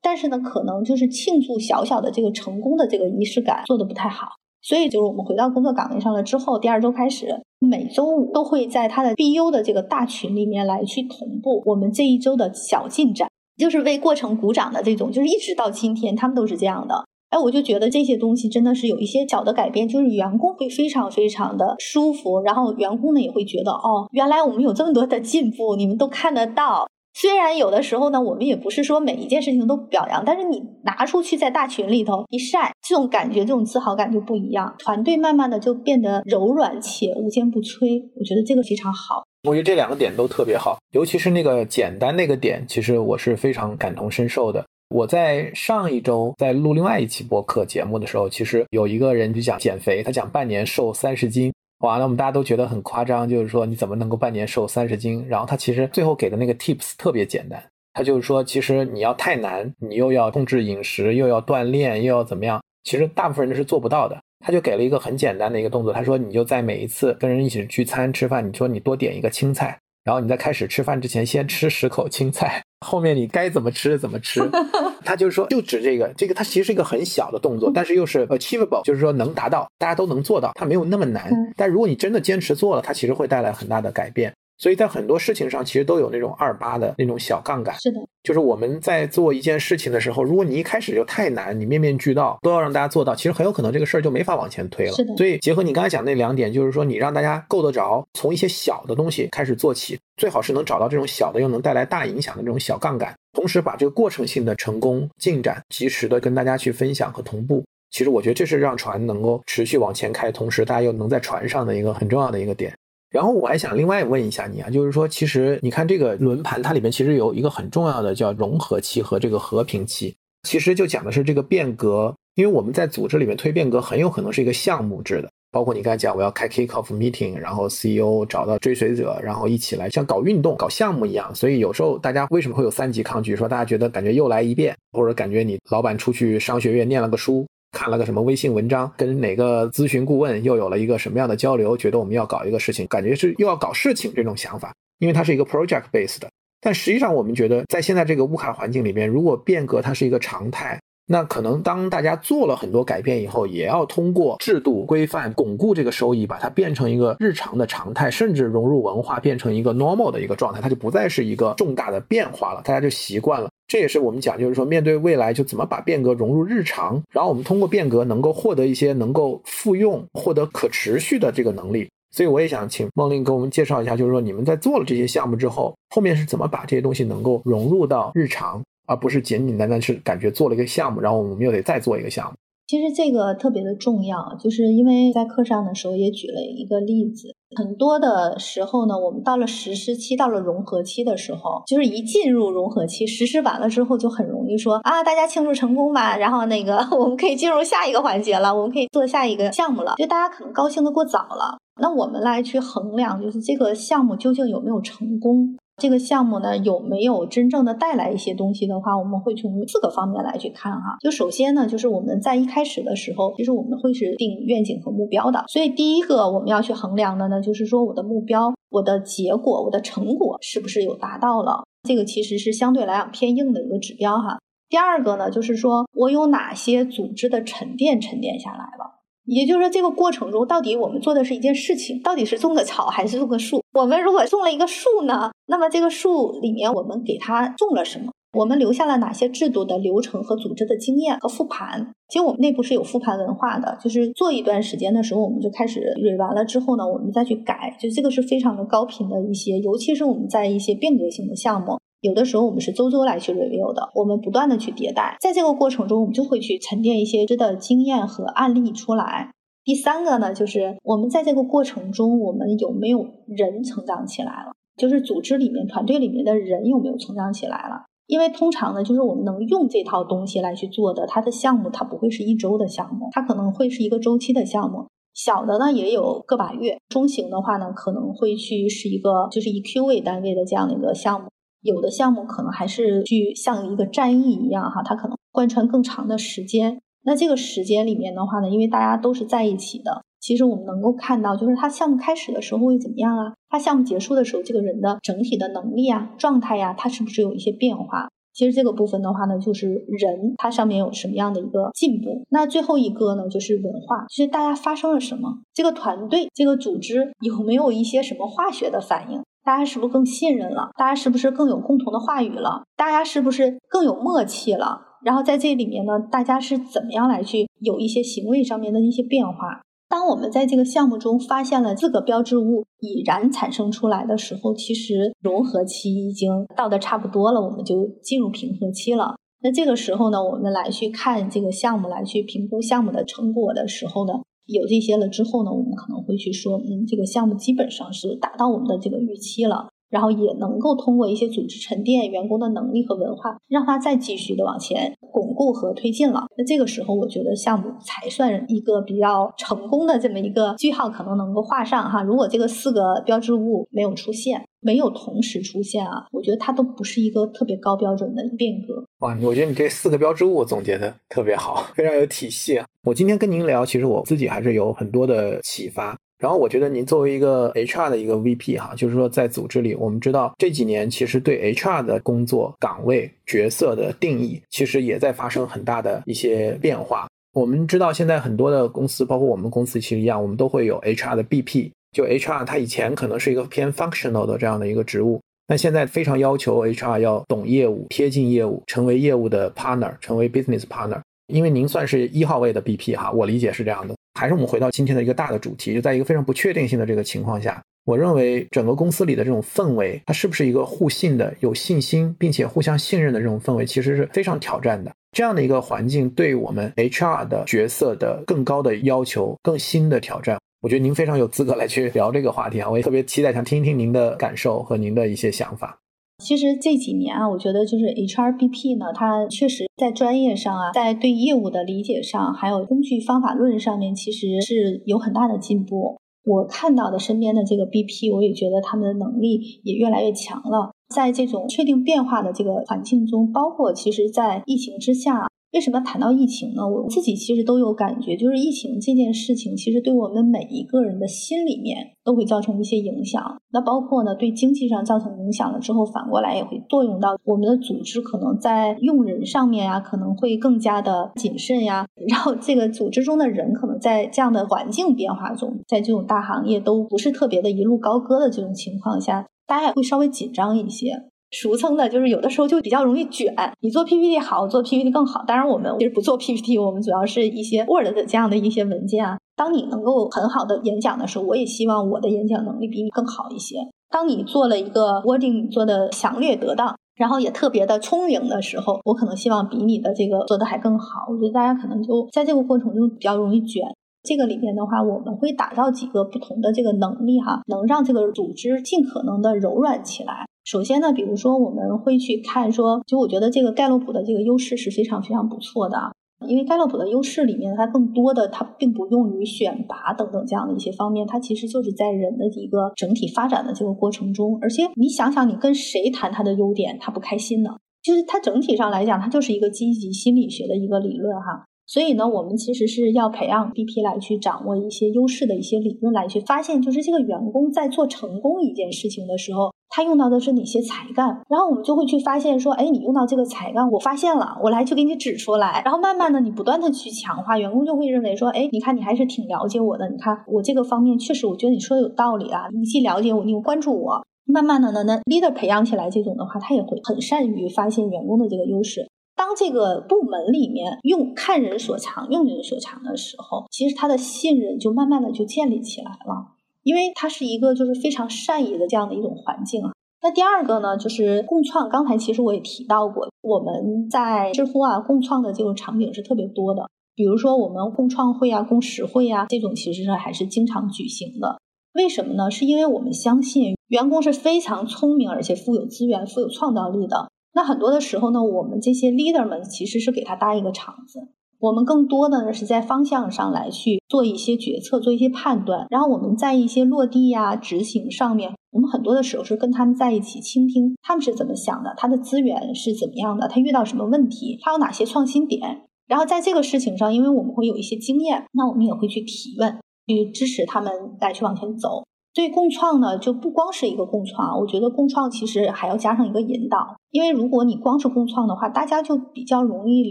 S3: 但是呢，可能就是庆祝小小的这个成功的这个仪式感做的不太好。所以就是我们回到工作岗位上了之后，第二周开始，每周五都会在他的 BU 的这个大群里面来去同步我们这一周的小进展。就是为过程鼓掌的这种，就是一直到今天，他们都是这样的。哎，我就觉得这些东西真的是有一些小的改变，就是员工会非常非常的舒服，然后员工呢也会觉得，哦，原来我们有这么多的进步，你们都看得到。虽然有的时候呢，我们也不是说每一件事情都表扬，但是你拿出去在大群里头一晒，这种感觉，这种自豪感就不一样。团队慢慢的就变得柔软且无坚不摧，我觉得这个非常好。
S1: 我觉得这两个点都特别好，尤其是那个简单那个点，其实我是非常感同身受的。我在上一周在录另外一期播客节目的时候，其实有一个人就讲减肥，他讲半年瘦三十斤，哇，那我们大家都觉得很夸张，就是说你怎么能够半年瘦三十斤？然后他其实最后给的那个 tips 特别简单，他就是说，其实你要太难，你又要控制饮食，又要锻炼，又要怎么样？其实大部分人是做不到的。他就给了一个很简单的一个动作，他说：“你就在每一次跟人一起聚餐吃饭，你说你多点一个青菜，然后你在开始吃饭之前先吃十口青菜，后面你该怎么吃怎么吃。”他就是说，就指这个，这个它其实是一个很小的动作，但是又是 achievable，就是说能达到，大家都能做到，它没有那么难。但如果你真的坚持做了，它其实会带来很大的改变。所以在很多事情上，其实都有那种二八的那种小杠杆。
S3: 是的，
S1: 就是我们在做一件事情的时候，如果你一开始就太难，你面面俱到，都要让大家做到，其实很有可能这个事儿就没法往前推了。
S3: 是的。
S1: 所以结合你刚才讲那两点，就是说你让大家够得着，从一些小的东西开始做起，最好是能找到这种小的又能带来大影响的这种小杠杆，同时把这个过程性的成功进展及时的跟大家去分享和同步。其实我觉得这是让船能够持续往前开，同时大家又能在船上的一个很重要的一个点。然后我还想另外问一下你啊，就是说，其实你看这个轮盘，它里面其实有一个很重要的叫融合期和这个和平期，其实就讲的是这个变革。因为我们在组织里面推变革，很有可能是一个项目制的，包括你刚才讲我要开 kick off meeting，然后 CEO 找到追随者，然后一起来像搞运动、搞项目一样。所以有时候大家为什么会有三级抗拒？说大家觉得感觉又来一遍，或者感觉你老板出去商学院念了个书。看了个什么微信文章，跟哪个咨询顾问又有了一个什么样的交流？觉得我们要搞一个事情，感觉是又要搞事情这种想法，因为它是一个 project based 的。但实际上，我们觉得在现在这个乌卡环境里面，如果变革它是一个常态，那可能当大家做了很多改变以后，也要通过制度规范巩固这个收益，把它变成一个日常的常态，甚至融入文化，变成一个 normal 的一个状态，它就不再是一个重大的变化了，大家就习惯了。这也是我们讲，就是说面对未来，就怎么把变革融入日常，然后我们通过变革能够获得一些能够复用、获得可持续的这个能力。所以我也想请孟令给我们介绍一下，就是说你们在做了这些项目之后，后面是怎么把这些东西能够融入到日常。而不是简简单单是感觉做了一个项目，然后我们又得再做一个项目。
S3: 其实这个特别的重要，就是因为在课上的时候也举了一个例子。很多的时候呢，我们到了实施期、到了融合期的时候，就是一进入融合期，实施完了之后，就很容易说啊，大家庆祝成功吧，然后那个 我们可以进入下一个环节了，我们可以做下一个项目了，就大家可能高兴的过早了。那我们来去衡量，就是这个项目究竟有没有成功。这个项目呢有没有真正的带来一些东西的话，我们会从四个方面来去看哈。就首先呢，就是我们在一开始的时候，其实我们会是定愿景和目标的。所以第一个我们要去衡量的呢，就是说我的目标、我的结果、我的成果是不是有达到了。这个其实是相对来讲偏硬的一个指标哈。第二个呢，就是说我有哪些组织的沉淀沉淀下来了。也就是说，这个过程中到底我们做的是一件事情，到底是种个草还是种个树？我们如果种了一个树呢，那么这个树里面我们给它种了什么？我们留下了哪些制度的流程和组织的经验和复盘？其实我们内部是有复盘文化的，就是做一段时间的时候，我们就开始捋完了之后呢，我们再去改，就这个是非常的高频的一些，尤其是我们在一些变革性的项目。有的时候我们是周周来去 review 的，我们不断的去迭代，在这个过程中，我们就会去沉淀一些知的经验和案例出来。第三个呢，就是我们在这个过程中，我们有没有人成长起来了？就是组织里面、团队里面的人有没有成长起来了？因为通常呢，就是我们能用这套东西来去做的，它的项目它不会是一周的项目，它可能会是一个周期的项目。小的呢也有个把月，中型的话呢可能会去是一个就是以 Q 为单位的这样的一个项目。有的项目可能还是去像一个战役一样哈，它可能贯穿更长的时间。那这个时间里面的话呢，因为大家都是在一起的，其实我们能够看到，就是他项目开始的时候会怎么样啊？他项目结束的时候，这个人的整体的能力啊、状态呀，他是不是有一些变化？其实这个部分的话呢，就是人他上面有什么样的一个进步？那最后一个呢，就是文化，就是大家发生了什么？这个团队、这个组织有没有一些什么化学的反应？大家是不是更信任了？大家是不是更有共同的话语了？大家是不是更有默契了？然后在这里面呢，大家是怎么样来去有一些行为上面的一些变化？当我们在这个项目中发现了四个标志物已然产生出来的时候，其实融合期已经到的差不多了，我们就进入平和期了。那这个时候呢，我们来去看这个项目，来去评估项目的成果的时候呢？有这些了之后呢，我们可能会去说，嗯，这个项目基本上是达到我们的这个预期了，然后也能够通过一些组织沉淀、员工的能力和文化，让它再继续的往前巩固和推进了。那这个时候，我觉得项目才算一个比较成功的这么一个句号，可能能够画上哈。如果这个四个标志物没有出现。没有同时出现啊，我觉得它都不是一个特别高标准的变革。
S1: 哇，我觉得你这四个标志物总结的特别好，非常有体系啊。我今天跟您聊，其实我自己还是有很多的启发。然后我觉得您作为一个 HR 的一个 VP 哈，就是说在组织里，我们知道这几年其实对 HR 的工作岗位角色的定义，其实也在发生很大的一些变化。我们知道现在很多的公司，包括我们公司其实一样，我们都会有 HR 的 BP。就 HR，他以前可能是一个偏 functional 的这样的一个职务，那现在非常要求 HR 要懂业务、贴近业务、成为业务的 partner、成为 business partner。因为您算是一号位的 BP 哈，我理解是这样的。还是我们回到今天的一个大的主题，就在一个非常不确定性的这个情况下，我认为整个公司里的这种氛围，它是不是一个互信的、有信心并且互相信任的这种氛围，其实是非常挑战的。这样的一个环境，对我们 HR 的角色的更高的要求、更新的挑战。我觉得您非常有资格来去聊这个话题啊！我也特别期待想听一听您的感受和您的一些想法。
S3: 其实这几年啊，我觉得就是 HRBP 呢，它确实在专业上啊，在对业务的理解上，还有工具方法论上面，其实是有很大的进步。我看到的身边的这个 BP，我也觉得他们的能力也越来越强了。在这种确定变化的这个环境中，包括其实在疫情之下。为什么谈到疫情呢？我自己其实都有感觉，就是疫情这件事情，其实对我们每一个人的心里面都会造成一些影响。那包括呢，对经济上造成影响了之后，反过来也会作用到我们的组织，可能在用人上面啊，可能会更加的谨慎呀。然后这个组织中的人，可能在这样的环境变化中，在这种大行业都不是特别的一路高歌的这种情况下，大家也会稍微紧张一些。俗称的就是有的时候就比较容易卷，你做 PPT 好，做 PPT 更好。当然我们其实不做 PPT，我们主要是一些 Word 的这样的一些文件啊。当你能够很好的演讲的时候，我也希望我的演讲能力比你更好一些。当你做了一个 wording 做的详略得当，然后也特别的聪明的时候，我可能希望比你的这个做的还更好。我觉得大家可能就在这个过程中比较容易卷。这个里面的话，我们会打造几个不同的这个能力哈，能让这个组织尽可能的柔软起来。首先呢，比如说我们会去看说，就我觉得这个盖洛普的这个优势是非常非常不错的啊，因为盖洛普的优势里面，它更多的它并不用于选拔等等这样的一些方面，它其实就是在人的一个整体发展的这个过程中，而且你想想，你跟谁谈他的优点，他不开心呢？就是它整体上来讲，它就是一个积极心理学的一个理论哈。所以呢，我们其实是要培养 BP 来去掌握一些优势的一些理论，来去发现，就是这个员工在做成功一件事情的时候，他用到的是哪些才干。然后我们就会去发现说，哎，你用到这个才干，我发现了，我来去给你指出来。然后慢慢的，你不断的去强化，员工就会认为说，哎，你看你还是挺了解我的。你看我这个方面确实，我觉得你说的有道理啊。你既了解我，你又关注我。慢慢的呢，那 leader 培养起来这种的话，他也会很善于发现员工的这个优势。当这个部门里面用看人所长、用人所长的时候，其实他的信任就慢慢的就建立起来了，因为它是一个就是非常善意的这样的一种环境啊。那第二个呢，就是共创。刚才其实我也提到过，我们在知乎啊共创的这种场景是特别多的，比如说我们共创会啊、共识会啊这种，其实是还是经常举行的。为什么呢？是因为我们相信员工是非常聪明，而且富有资源、富有创造力的。那很多的时候呢，我们这些 leader 们其实是给他搭一个场子，我们更多的呢是在方向上来去做一些决策，做一些判断，然后我们在一些落地呀、执行上面，我们很多的时候是跟他们在一起倾听他们是怎么想的，他的资源是怎么样的，他遇到什么问题，他有哪些创新点，然后在这个事情上，因为我们会有一些经验，那我们也会去提问，去支持他们来去往前走。所以共创呢，就不光是一个共创，我觉得共创其实还要加上一个引导，因为如果你光是共创的话，大家就比较容易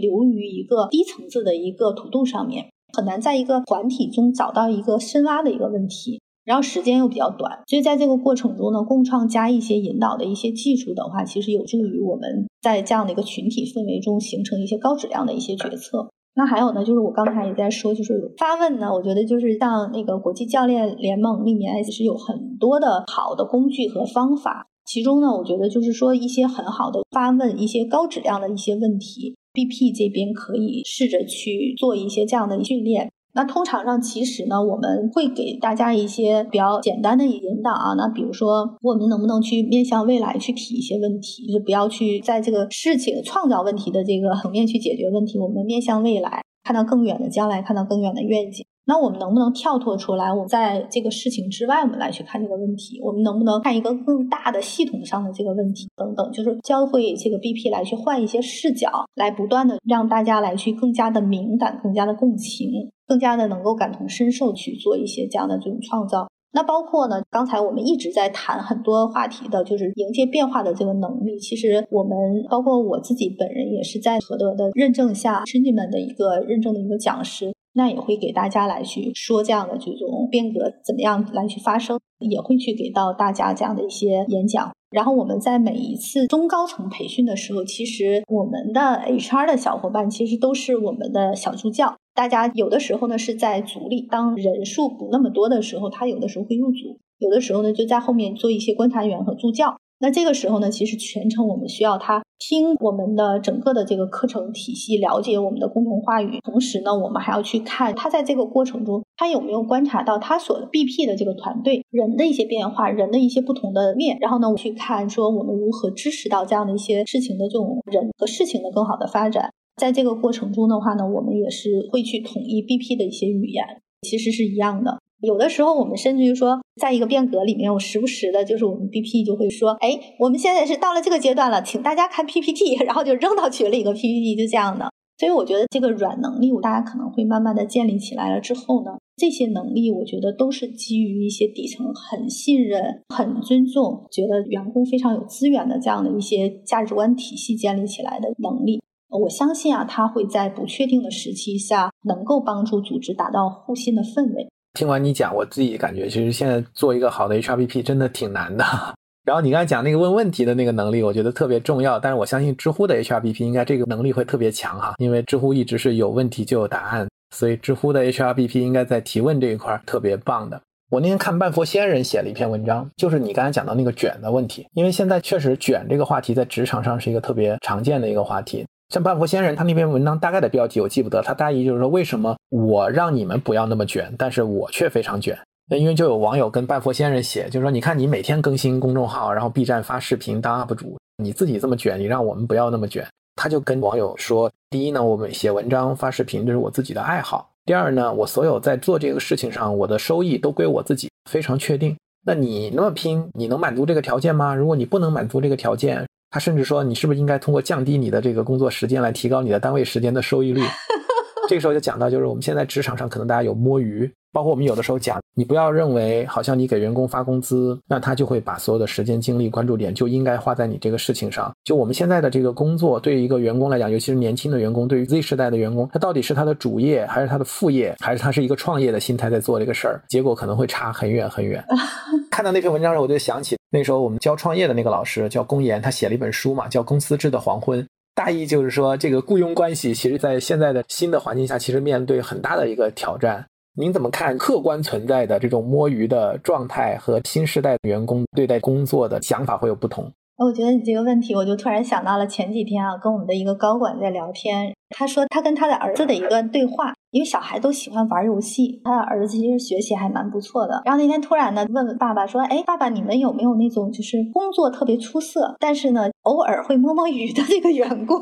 S3: 流于一个低层次的一个土度上面，很难在一个团体中找到一个深挖的一个问题，然后时间又比较短，所以在这个过程中呢，共创加一些引导的一些技术的话，其实有助于我们在这样的一个群体氛围中形成一些高质量的一些决策。那还有呢，就是我刚才也在说，就是发问呢，我觉得就是像那个国际教练联盟里面，其实有很多的好的工具和方法。其中呢，我觉得就是说一些很好的发问，一些高质量的一些问题，BP 这边可以试着去做一些这样的训练。那通常上，其实呢，我们会给大家一些比较简单的引导啊。那比如说，我们能不能去面向未来去提一些问题，就是不要去在这个事情创造问题的这个层面去解决问题，我们面向未来，看到更远的将来，看到更远的愿景。那我们能不能跳脱出来？我们在这个事情之外，我们来去看这个问题。我们能不能看一个更大的系统上的这个问题等等？就是教会这个 BP 来去换一些视角，来不断的让大家来去更加的敏感，更加的共情，更加的能够感同身受去做一些这样的这种创造。那包括呢，刚才我们一直在谈很多话题的，就是迎接变化的这个能力。其实我们包括我自己本人也是在何德的认证下，申请们的一个认证的一个讲师。那也会给大家来去说这样的这种变革怎么样来去发生，也会去给到大家这样的一些演讲。然后我们在每一次中高层培训的时候，其实我们的 HR 的小伙伴其实都是我们的小助教。大家有的时候呢是在组里，当人数不那么多的时候，他有的时候会入组，有的时候呢就在后面做一些观察员和助教。那这个时候呢，其实全程我们需要他听我们的整个的这个课程体系，了解我们的共同话语。同时呢，我们还要去看他在这个过程中，他有没有观察到他所 BP 的这个团队人的一些变化，人的一些不同的面。然后呢，我去看说我们如何支持到这样的一些事情的这种人和事情的更好的发展。在这个过程中的话呢，我们也是会去统一 BP 的一些语言，其实是一样的。有的时候，我们甚至于说，在一个变革里面，我时不时的，就是我们 BP 就会说，哎，我们现在是到了这个阶段了，请大家看 PPT，然后就扔到群里一个 PPT，就这样的。所以我觉得这个软能力，大家可能会慢慢的建立起来了之后呢，这些能力我觉得都是基于一些底层很信任、很尊重、觉得员工非常有资源的这样的一些价值观体系建立起来的能力。我相信啊，它会在不确定的时期下，能够帮助组织达到互信的氛围。
S1: 听完你讲，我自己感觉，其实现在做一个好的 HRBP 真的挺难的。然后你刚才讲那个问问题的那个能力，我觉得特别重要。但是我相信知乎的 HRBP 应该这个能力会特别强哈，因为知乎一直是有问题就有答案，所以知乎的 HRBP 应该在提问这一块特别棒的。我那天看半佛仙人写了一篇文章，就是你刚才讲到那个卷的问题，因为现在确实卷这个话题在职场上是一个特别常见的一个话题。像半佛仙人，他那篇文章大概的标题我记不得，他大意就是说，为什么我让你们不要那么卷，但是我却非常卷？那因为就有网友跟半佛仙人写，就是说，你看你每天更新公众号，然后 B 站发视频当 UP 主，你自己这么卷，你让我们不要那么卷。他就跟网友说，第一呢，我们写文章发视频这是我自己的爱好；第二呢，我所有在做这个事情上，我的收益都归我自己，非常确定。那你那么拼，你能满足这个条件吗？如果你不能满足这个条件，他甚至说，你是不是应该通过降低你的这个工作时间来提高你的单位时间的收益率？这个时候就讲到，就是我们现在职场上可能大家有摸鱼。包括我们有的时候讲，你不要认为好像你给员工发工资，那他就会把所有的时间、精力、关注点就应该花在你这个事情上。就我们现在的这个工作，对于一个员工来讲，尤其是年轻的员工，对于 Z 时代的员工，他到底是他的主业，还是他的副业，还是他是一个创业的心态在做这个事儿？结果可能会差很远很远。看到那篇文章的时候，我就想起那时候我们教创业的那个老师叫龚岩，他写了一本书嘛，叫《公司制的黄昏》，大意就是说，这个雇佣关系其实在现在的新的环境下，其实面对很大的一个挑战。您怎么看客观存在的这种摸鱼的状态和新时代员工对待工作的想法会有不同？
S3: 我觉得你这个问题，我就突然想到了前几天啊，跟我们的一个高管在聊天，他说他跟他的儿子的一段对话。因为小孩都喜欢玩游戏，他的儿子其实学习还蛮不错的。然后那天突然呢，问问爸爸说：“哎，爸爸，你们有没有那种就是工作特别出色，但是呢偶尔会摸摸鱼的这个员工？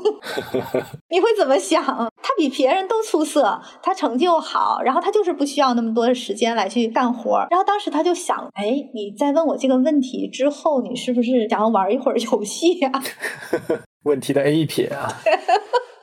S3: 你会怎么想？他比别人都出色，他成绩又好，然后他就是不需要那么多的时间来去干活。然后当时他就想：哎，你在问我这个问题之后，你是不是想要玩一会儿游戏呀？
S1: 问题的 A 一撇啊。”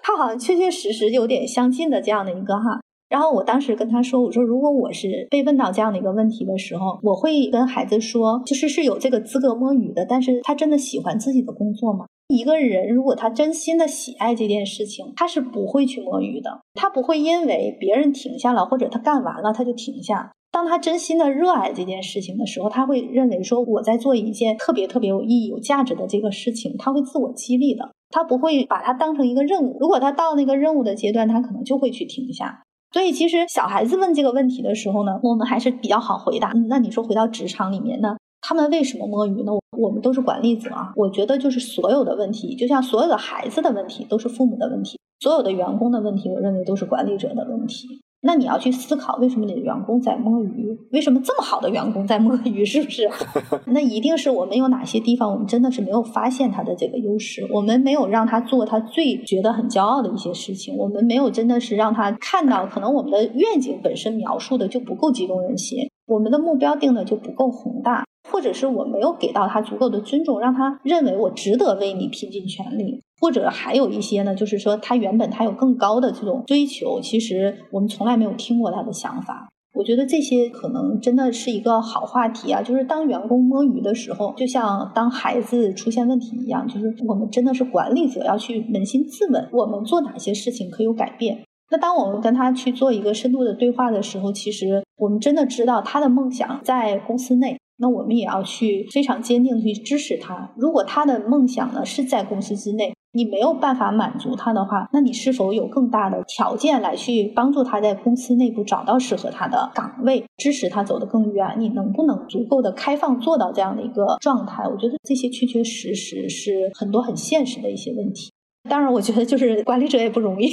S3: 他好像确确实实有点相近的这样的一个哈，然后我当时跟他说，我说如果我是被问到这样的一个问题的时候，我会跟孩子说，就是是有这个资格摸鱼的，但是他真的喜欢自己的工作吗？一个人如果他真心的喜爱这件事情，他是不会去摸鱼的，他不会因为别人停下了或者他干完了他就停下。当他真心的热爱这件事情的时候，他会认为说我在做一件特别特别有意义、有价值的这个事情，他会自我激励的。他不会把它当成一个任务，如果他到那个任务的阶段，他可能就会去停下。所以，其实小孩子问这个问题的时候呢，我们还是比较好回答。那你说回到职场里面呢，他们为什么摸鱼呢？我们都是管理者啊，我觉得就是所有的问题，就像所有的孩子的问题都是父母的问题，所有的员工的问题，我认为都是管理者的问题。那你要去思考，为什么你的员工在摸鱼？为什么这么好的员工在摸鱼？是不是？那一定是我们有哪些地方，我们真的是没有发现他的这个优势，我们没有让他做他最觉得很骄傲的一些事情，我们没有真的是让他看到，可能我们的愿景本身描述的就不够激动人心，我们的目标定的就不够宏大，或者是我没有给到他足够的尊重，让他认为我值得为你拼尽全力。或者还有一些呢，就是说他原本他有更高的这种追求，其实我们从来没有听过他的想法。我觉得这些可能真的是一个好话题啊。就是当员工摸鱼的时候，就像当孩子出现问题一样，就是我们真的是管理者要去扪心自问，我们做哪些事情可以有改变。那当我们跟他去做一个深度的对话的时候，其实我们真的知道他的梦想在公司内。那我们也要去非常坚定的去支持他。如果他的梦想呢是在公司之内，你没有办法满足他的话，那你是否有更大的条件来去帮助他在公司内部找到适合他的岗位，支持他走得更远？你能不能足够的开放做到这样的一个状态？我觉得这些确确实实是很多很现实的一些问题。当然，我觉得就是管理者也不容易，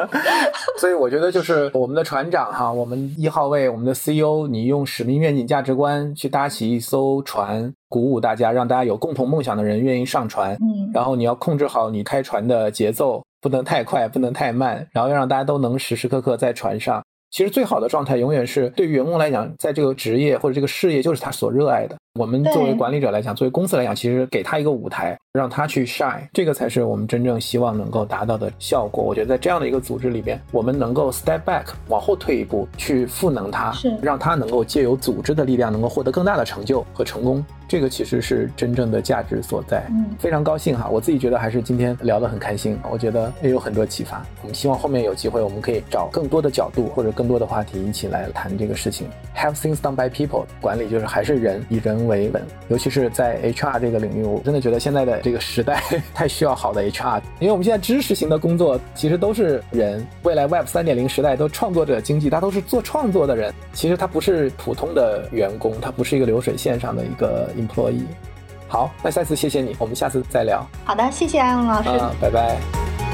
S1: 所以我觉得就是我们的船长哈，我们一号位，我们的 CEO，你用使命、愿景、价值观去搭起一艘船，鼓舞大家，让大家有共同梦想的人愿意上船。
S3: 嗯，
S1: 然后你要控制好你开船的节奏，不能太快，不能太慢，然后要让大家都能时时刻刻在船上。其实最好的状态永远是对于员工来讲，在这个职业或者这个事业就是他所热爱的。我们作为管理者来讲，作为公司来讲，其实给他一个舞台，让他去 shine，这个才是我们真正希望能够达到的效果。我觉得在这样的一个组织里边，我们能够 step back，往后退一步，去赋能他，让他能够借由组织的力量，能够获得更大的成就和成功。这个其实是真正的价值所在。嗯，非常高兴哈，我自己觉得还是今天聊得很开心，我觉得也有很多启发。我们希望后面有机会，我们可以找更多的角度或者更多的话题一起来谈这个事情。Have things done by people，管理就是还是人，以人为本。尤其是在 HR 这个领域，我真的觉得现在的这个时代 太需要好的 HR，因为我们现在知识型的工作其实都是人。未来 Web 三点零时代都创作者经济，他都是做创作的人，其实他不是普通的员工，他不是一个流水线上的一个。employee，好，那再次谢谢你，我们下次再聊。
S3: 好的，谢谢艾文老师，
S1: 拜拜。